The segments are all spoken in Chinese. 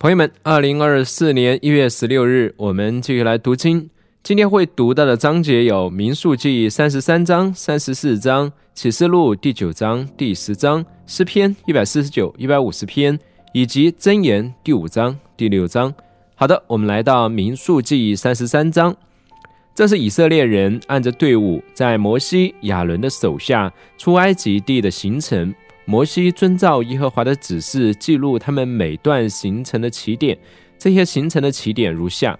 朋友们，二零二四年一月十六日，我们继续来读经。今天会读到的章节有《民数记》三十三章、三十四章、启示录第九章、第十章、诗篇一百四十九、一百五十篇，以及箴言第五章、第六章。好的，我们来到《民数记》三十三章，这是以色列人按着队伍，在摩西、亚伦的手下出埃及地的行程。摩西遵照耶和华的指示，记录他们每段行程的起点。这些行程的起点如下：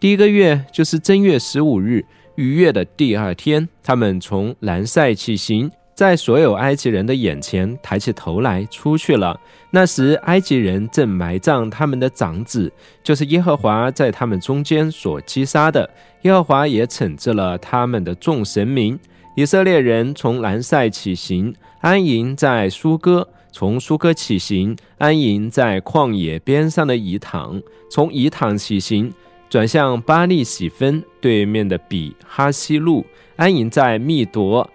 第一个月就是正月十五日，逾越的第二天，他们从兰塞起行，在所有埃及人的眼前抬起头来出去了。那时，埃及人正埋葬他们的长子，就是耶和华在他们中间所击杀的。耶和华也惩治了他们的众神明。以色列人从兰塞起行。安营在苏哥，从苏哥起行；安营在旷野边上的以坦，从以坦起行，转向巴利喜分对面的比哈西路，安营在密夺；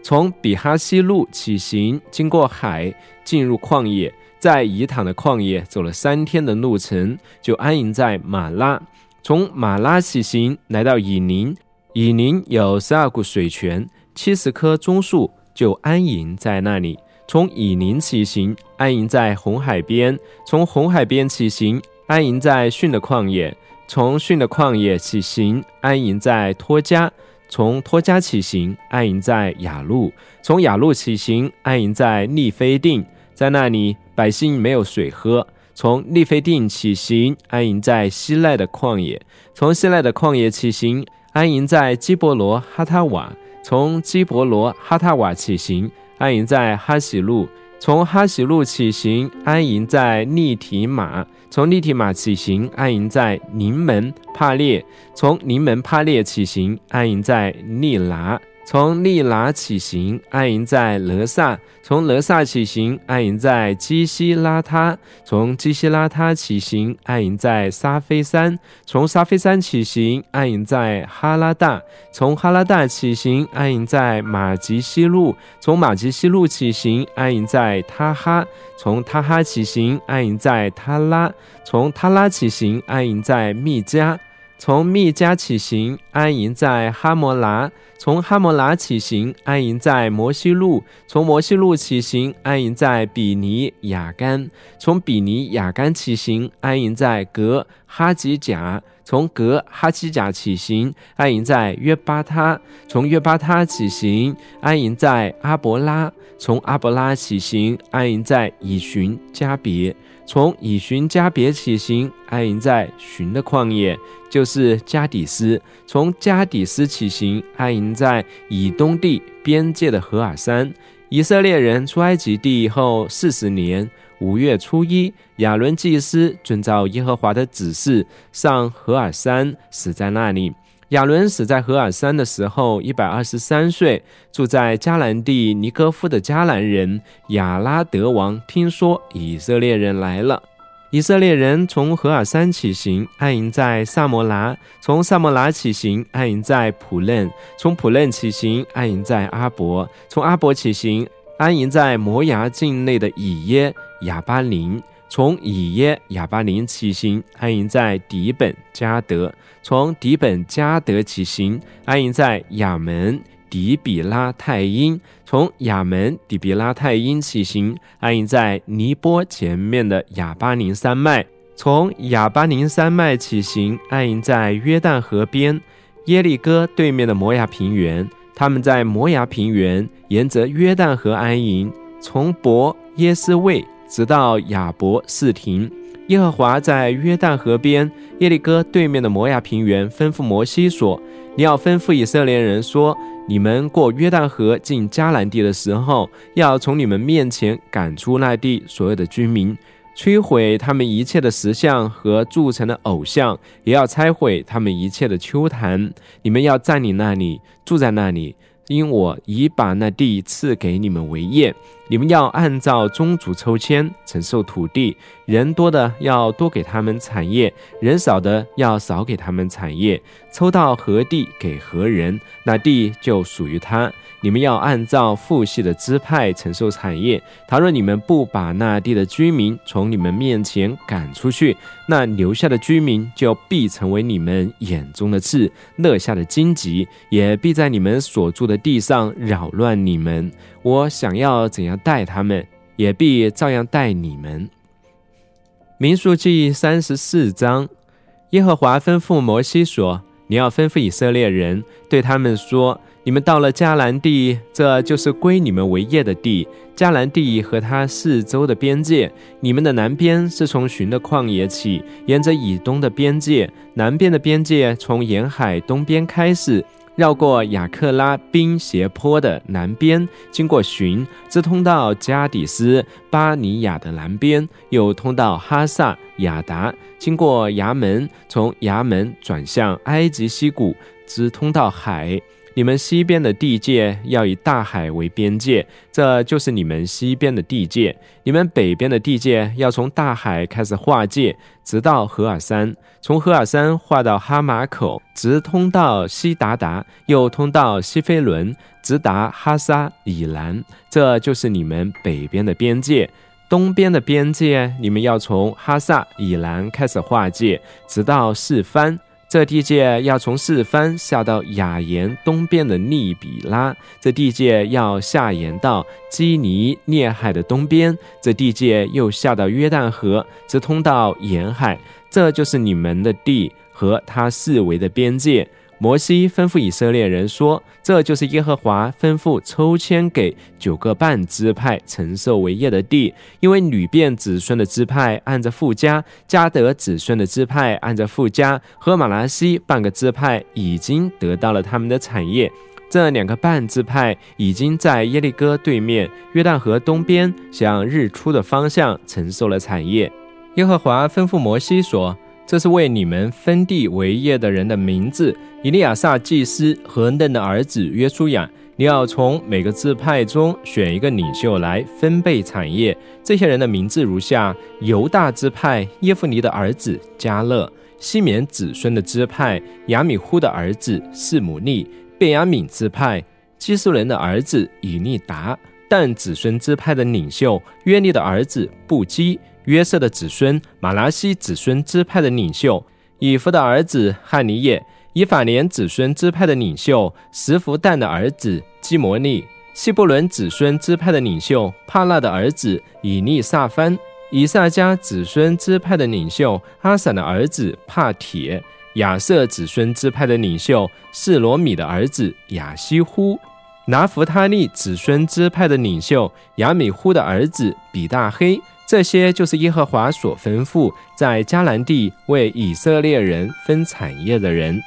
从比哈西路起行，经过海，进入旷野，在以坦的旷野走了三天的路程，就安营在马拉；从马拉起行，来到以宁，以宁有十二股水泉，七十棵棕树。就安营在那里，从以宁起行，安营在红海边；从红海边起行，安营在逊的旷野；从逊的旷野起行，安营在托加；从托加起行，安营在雅路；从雅路起行，安营在利非定。在那里，百姓没有水喝。从利非定起行，安营在希赖的旷野；从希赖的旷野起行，安营在基伯罗哈塔瓦。从基伯罗哈塔瓦起行，安营在哈喜路；从哈喜路起行，安营在利提马；从利提马起行，安营在宁门帕列；从宁门帕列起行，安营在利拿。从利拿起行，安营在勒萨；从勒萨起行，安营在基西拉他；从基西拉他起行，安营在沙菲山；从沙菲山起行，安营在哈拉大；从哈拉大起行，安营在马吉西路；从马吉西路起行，安营在他哈；从他哈起行，安营在他拉；从他拉起行，安营在密加。从密加起行，安营在哈摩拉；从哈摩拉起行，安营在摩西路；从摩西路起行，安营在比尼雅干；从比尼雅干起行，安营在格哈吉甲；从格哈吉甲起行，安营在约巴他；从约巴他起行，安营在阿伯拉；从阿伯拉起行，安营在以寻加别。从以寻加别起行，安营在寻的旷野，就是加底斯；从加底斯起行，安营在以东地边界的何尔山。以色列人出埃及地后四十年五月初一，亚伦祭司遵照耶和华的指示上何尔山，死在那里。亚伦死在何尔山的时候，一百二十三岁。住在迦南地尼哥夫的迦南人亚拉德王听说以色列人来了，以色列人从何尔山起行，安营在萨摩拿；从萨摩拿起行，安营在普嫩；从普嫩起行，安营在阿伯；从阿伯起行，安营在摩崖境内的以耶亚巴林。从以耶亚巴林起行，安营在底本加德；从底本加德起行，安营在亚门底比拉泰因；从亚门底比拉泰因起行，安营在尼波前面的亚巴林山脉；从亚巴林山脉起行，安营在约旦河边耶利哥对面的摩崖平原。他们在摩崖平原沿着约旦河安营，从伯耶斯卫。直到亚伯士廷，耶和华在约旦河边耶利哥对面的摩亚平原吩咐摩西说：“你要吩咐以色列人说，你们过约旦河进迦南地的时候，要从你们面前赶出那地所有的居民，摧毁他们一切的石像和铸成的偶像，也要拆毁他们一切的丘坛。你们要占领那里，住在那里。”因我已把那地赐给你们为业，你们要按照宗族抽签承受土地，人多的要多给他们产业，人少的要少给他们产业。抽到何地给何人，那地就属于他。你们要按照父系的支派承受产业。倘若你们不把那地的居民从你们面前赶出去，那留下的居民就必成为你们眼中的刺，乐下的荆棘，也必在你们所住的地上扰乱你们。我想要怎样待他们，也必照样待你们。民数记三十四章，耶和华吩咐摩西说：“你要吩咐以色列人，对他们说：你们到了迦南地，这就是归你们为业的地。迦南地和它四周的边界，你们的南边是从寻的旷野起，沿着以东的边界，南边的边界从沿海东边开始。”绕过雅克拉冰斜坡的南边，经过寻，直通到加底斯巴尼亚的南边，又通到哈萨雅达，经过衙门，从衙门转向埃及溪谷，直通到海。你们西边的地界要以大海为边界，这就是你们西边的地界。你们北边的地界要从大海开始划界，直到荷尔山，从荷尔山划到哈马口，直通到西达达，又通到西非伦，直达哈萨以南。这就是你们北边的边界。东边的边界，你们要从哈萨以南开始划界，直到四番。这地界要从四方下到雅言东边的利比拉，这地界要下延到基尼涅海的东边，这地界又下到约旦河，直通到沿海，这就是你们的地和他四围的边界。摩西吩咐以色列人说：“这就是耶和华吩咐抽签给九个半支派承受为业的地，因为吕遍子孙的支派按着富家，加德子孙的支派按着富家，和马拉西半个支派已经得到了他们的产业。这两个半支派已经在耶利哥对面约旦河东边向日出的方向承受了产业。耶和华吩咐摩西说。”这是为你们分地为业的人的名字：以利亚撒祭司和嫩的儿子约书亚。你要从每个支派中选一个领袖来分配产业。这些人的名字如下：犹大支派耶夫尼的儿子加勒；西缅子孙的支派亚米呼的儿子示姆利；贝雅敏支派基苏人的儿子以利达；但子孙支派的领袖约利的儿子布基。约瑟的子孙，马拉西子孙支派的领袖，以弗的儿子汉尼耶；以法莲子孙支派的领袖，石弗旦的儿子基摩利；希伯伦子孙支派的领袖，帕纳的儿子以利萨番；以撒加子孙支派的领袖，阿散的儿子帕铁；亚瑟子孙支派的领袖，示罗米的儿子亚西呼；拿弗他利子孙支派的领袖，亚米呼的儿子比大黑。这些就是耶和华所吩咐在迦南地为以色列人分产业的人。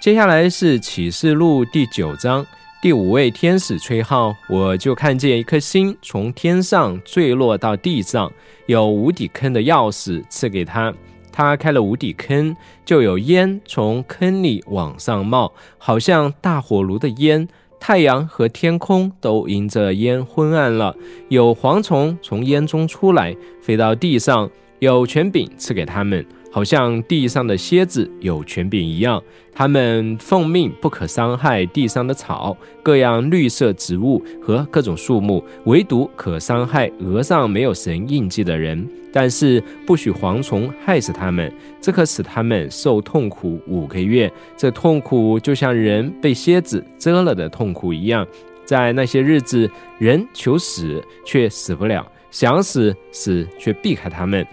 接下来是启示录第九章第五位天使吹号，我就看见一颗星从天上坠落到地上，有无底坑的钥匙赐给他，他开了无底坑，就有烟从坑里往上冒，好像大火炉的烟。太阳和天空都迎着烟昏暗了，有蝗虫从烟中出来，飞到地上，有权柄赐给他们，好像地上的蝎子有权柄一样。他们奉命不可伤害地上的草、各样绿色植物和各种树木，唯独可伤害额上没有神印记的人。但是不许蝗虫害死他们，这可使他们受痛苦五个月。这痛苦就像人被蝎子蛰了的痛苦一样。在那些日子，人求死却死不了，想死死却避开他们。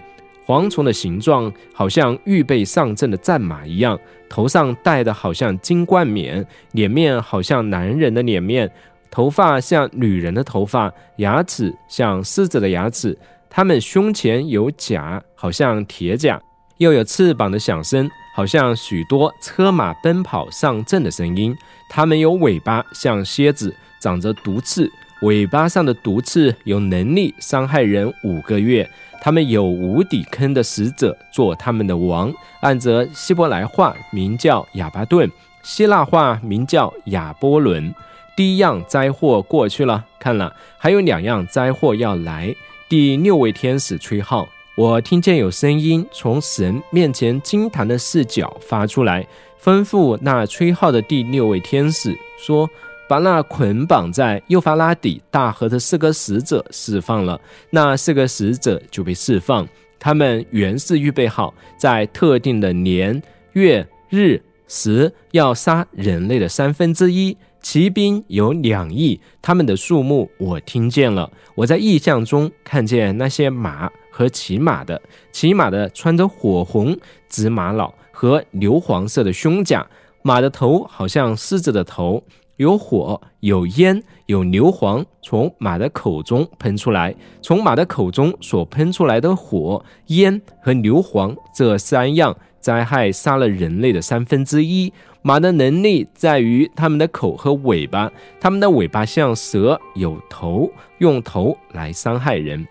蝗虫的形状好像预备上阵的战马一样，头上戴的好像金冠冕，脸面好像男人的脸面，头发像女人的头发，牙齿像狮子的牙齿。他们胸前有甲，好像铁甲，又有翅膀的响声，好像许多车马奔跑上阵的声音。他们有尾巴，像蝎子，长着毒刺，尾巴上的毒刺有能力伤害人五个月。他们有无底坑的使者做他们的王，按着希伯来话名叫亚巴顿，希腊话名叫亚波伦。第一样灾祸过去了，看了还有两样灾祸要来。第六位天使吹号，我听见有声音从神面前金坛的四角发出来，吩咐那吹号的第六位天使说：“把那捆绑在幼发拉底大河的四个使者释放了。”那四个使者就被释放，他们原是预备好在特定的年月日。时要杀人类的三分之一，骑兵有两亿，他们的数目我听见了。我在异象中看见那些马和骑马的，骑马的穿着火红紫玛瑙和硫黄色的胸甲，马的头好像狮子的头，有火，有烟，有硫磺从马的口中喷出来。从马的口中所喷出来的火、烟和硫磺这三样。灾害杀了人类的三分之一。马的能力在于它们的口和尾巴，它们的尾巴像蛇，有头，用头来伤害人。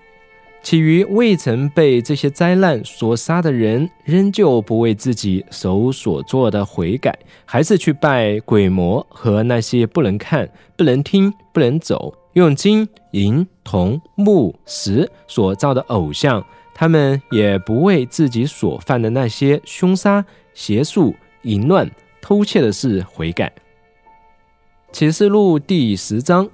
其余未曾被这些灾难所杀的人，仍旧不为自己手所做的悔改，还是去拜鬼魔和那些不能看、不能听、不能走，用金银铜木石所造的偶像。他们也不为自己所犯的那些凶杀、邪术、淫乱、偷窃的事悔改。启示录第十章，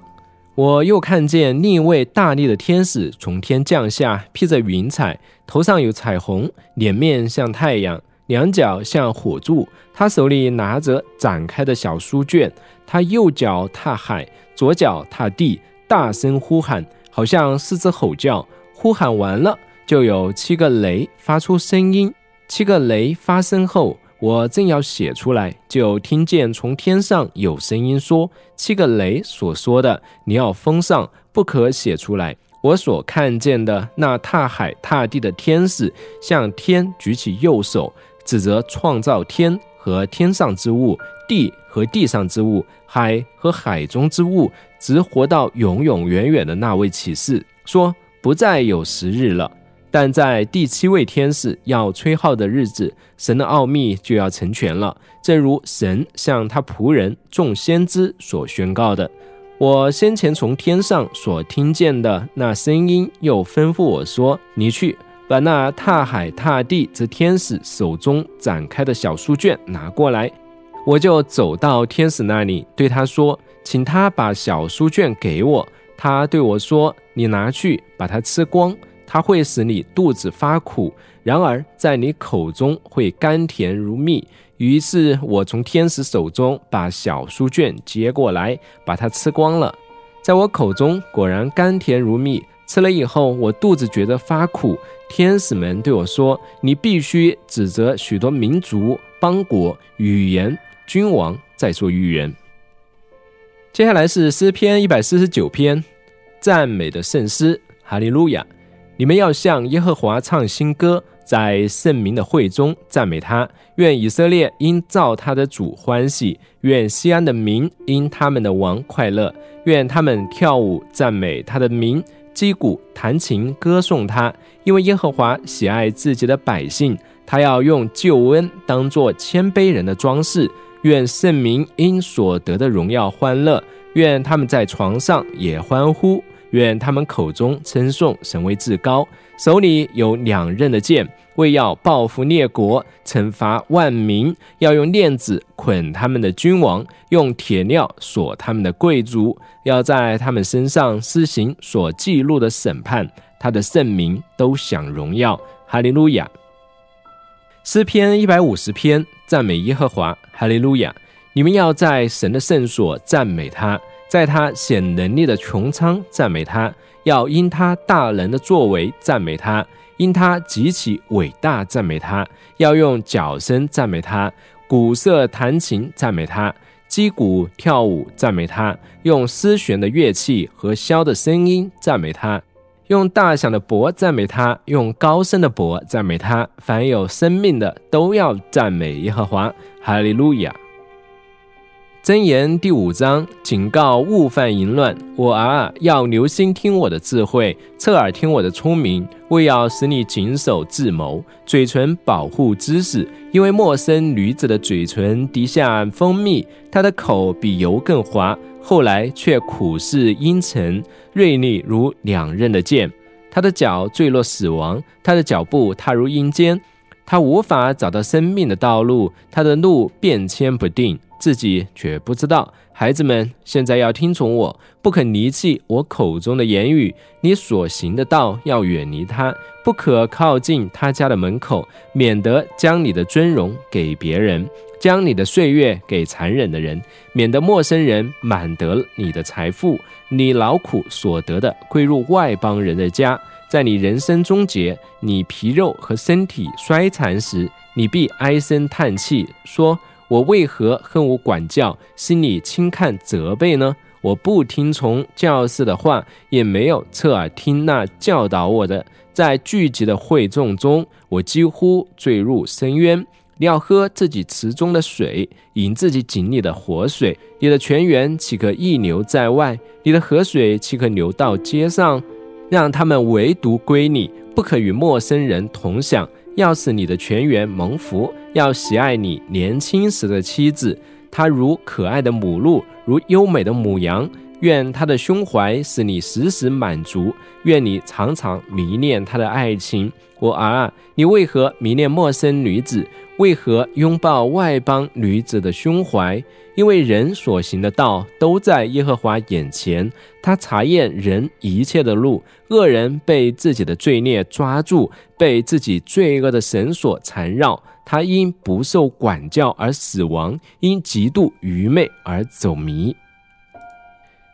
我又看见另一位大力的天使从天降下，披着云彩，头上有彩虹，脸面像太阳，两脚像火柱。他手里拿着展开的小书卷，他右脚踏海，左脚踏地，大声呼喊，好像狮子吼叫。呼喊完了。就有七个雷发出声音，七个雷发声后，我正要写出来，就听见从天上有声音说：“七个雷所说的，你要封上，不可写出来。”我所看见的那踏海踏地的天使，向天举起右手，指责创造天和天上之物、地和地上之物、海和海中之物，直活到永永远远的那位启示，说：“不再有时日了。”但在第七位天使要吹号的日子，神的奥秘就要成全了，正如神向他仆人众先知所宣告的。我先前从天上所听见的那声音，又吩咐我说：“你去把那踏海踏地之天使手中展开的小书卷拿过来。”我就走到天使那里，对他说：“请他把小书卷给我。”他对我说：“你拿去，把它吃光。”它会使你肚子发苦，然而在你口中会甘甜如蜜。于是我从天使手中把小书卷接过来，把它吃光了。在我口中果然甘甜如蜜。吃了以后，我肚子觉得发苦。天使们对我说：“你必须指责许多民族、邦国、语言、君王，再做预言。”接下来是诗篇一百四十九篇，赞美的圣诗，哈利路亚。你们要向耶和华唱新歌，在圣明的会中赞美他。愿以色列因造他的主欢喜，愿西安的民因他们的王快乐。愿他们跳舞赞美他的名，击鼓弹琴歌颂他。因为耶和华喜爱自己的百姓，他要用救恩当作谦卑人的装饰。愿圣民因所得的荣耀欢乐，愿他们在床上也欢呼。愿他们口中称颂神为至高，手里有两刃的剑，为要报复列国，惩罚万民；要用链子捆他们的君王，用铁镣锁他们的贵族，要在他们身上施行所记录的审判。他的圣名都享荣耀，哈利路亚。诗篇一百五十篇，赞美耶和华，哈利路亚。你们要在神的圣所赞美他。在他显能力的穹苍赞美他，要因他大能的作为赞美他，因他极其伟大赞美他，要用脚声赞美他，鼓瑟弹琴赞美他，击鼓跳舞赞美他，用丝弦的乐器和箫的声音赞美他，用大响的钹赞美他，用高声的钹赞美他。凡有生命的都要赞美耶和华，哈利路亚。箴言第五章警告：勿犯淫乱。我儿要留心听我的智慧，侧耳听我的聪明，为要使你谨守智谋，嘴唇保护知识。因为陌生女子的嘴唇滴下蜂蜜，她的口比油更滑，后来却苦似阴沉，锐利如两刃的剑。她的脚坠落死亡，她的脚步踏入阴间，她无法找到生命的道路，她的路变迁不定。自己却不知道，孩子们现在要听从我，不可离弃我口中的言语。你所行的道要远离他，不可靠近他家的门口，免得将你的尊荣给别人，将你的岁月给残忍的人，免得陌生人满得你的财富，你劳苦所得的归入外邦人的家。在你人生终结，你皮肉和身体衰残时，你必唉声叹气说。我为何恨我管教，心里轻看责备呢？我不听从教师的话，也没有侧耳听那教导我的。在聚集的会众中，我几乎坠入深渊。你要喝自己池中的水，饮自己井里的活水。你的泉源岂可溢流在外？你的河水岂可流到街上？让他们唯独归你，不可与陌生人同享。要使你的泉源蒙福，要喜爱你年轻时的妻子，她如可爱的母鹿，如优美的母羊。愿她的胸怀使你时时满足，愿你常常迷恋她的爱情。我儿啊，你为何迷恋陌生女子？为何拥抱外邦女子的胸怀？因为人所行的道都在耶和华眼前，他查验人一切的路。恶人被自己的罪孽抓住，被自己罪恶的绳索缠绕，他因不受管教而死亡，因极度愚昧而走迷。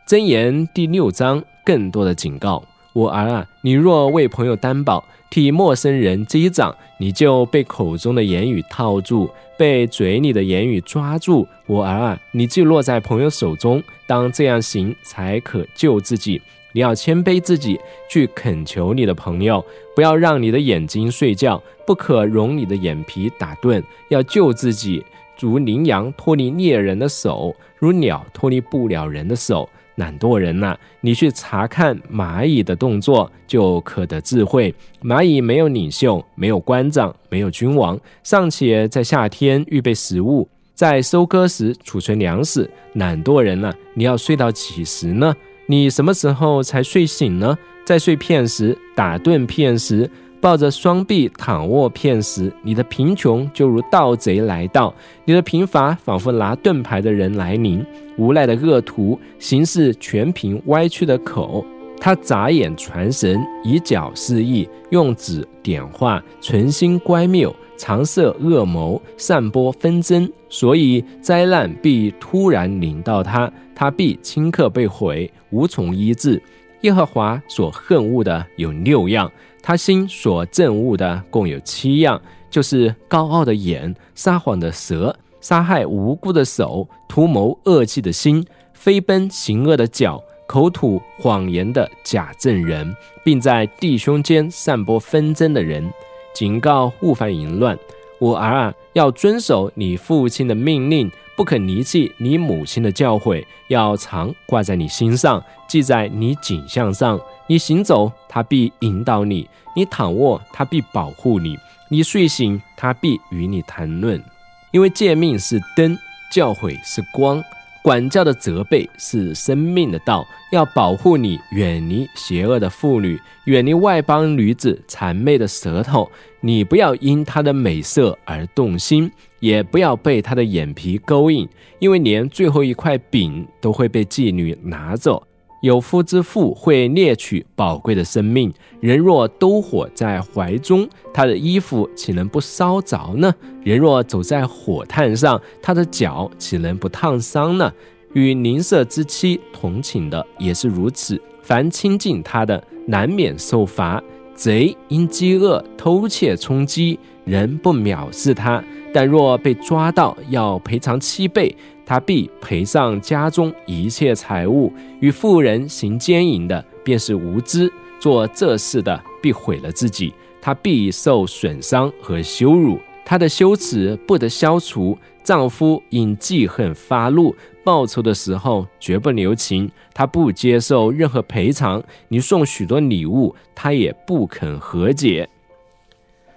箴言第六章更多的警告。我儿啊，你若为朋友担保，替陌生人击掌，你就被口中的言语套住，被嘴里的言语抓住。我儿啊，你就落在朋友手中，当这样行才可救自己。你要谦卑自己，去恳求你的朋友，不要让你的眼睛睡觉，不可容你的眼皮打盹。要救自己，如羚羊脱离猎人的手，如鸟脱离不了人的手。懒惰人呐，你去查看蚂蚁的动作，就可得智慧。蚂蚁没有领袖，没有官长，没有君王，尚且在夏天预备食物，在收割时储存粮食。懒惰人呐，你要睡到几时呢？你什么时候才睡醒呢？在睡片时，打盹片时。抱着双臂躺卧片时，你的贫穷就如盗贼来到；你的贫乏仿佛拿盾牌的人来临。无赖的恶徒行事全凭歪曲的口，他眨眼传神，以脚示意，用指点画，存心乖谬，常设恶谋，散播纷争。所以灾难必突然临到他，他必顷刻被毁，无从医治。耶和华所恨恶的有六样。他心所憎恶的共有七样，就是高傲的眼、撒谎的舌、杀害无辜的手、图谋恶计的心、飞奔行恶的脚、口吐谎言的假证人，并在弟兄间散播纷争的人。警告勿犯淫乱。我儿啊，要遵守你父亲的命令，不可离弃你母亲的教诲，要常挂在你心上，记在你颈项上。你行走，他必引导你；你躺卧，他必保护你；你睡醒，他必与你谈论。因为诫命是灯，教诲是光，管教的责备是生命的道，要保护你远离邪恶的妇女，远离外邦女子谄媚的舌头。你不要因她的美色而动心，也不要被她的眼皮勾引，因为连最后一块饼都会被妓女拿走。有夫之妇会猎取宝贵的生命，人若都火在怀中，他的衣服岂能不烧着呢？人若走在火炭上，他的脚岂能不烫伤呢？与邻舍之妻同寝的也是如此，凡亲近他的，难免受罚。贼因饥饿偷窃充饥，人不藐视他，但若被抓到，要赔偿七倍。他必赔上家中一切财物。与妇人行奸淫的，便是无知；做这事的，必毁了自己。他必受损伤和羞辱。她的羞耻不得消除。丈夫因记恨发怒报仇的时候，绝不留情。她不接受任何赔偿，你送许多礼物，她也不肯和解。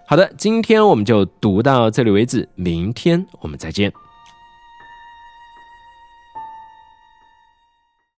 好的，今天我们就读到这里为止，明天我们再见。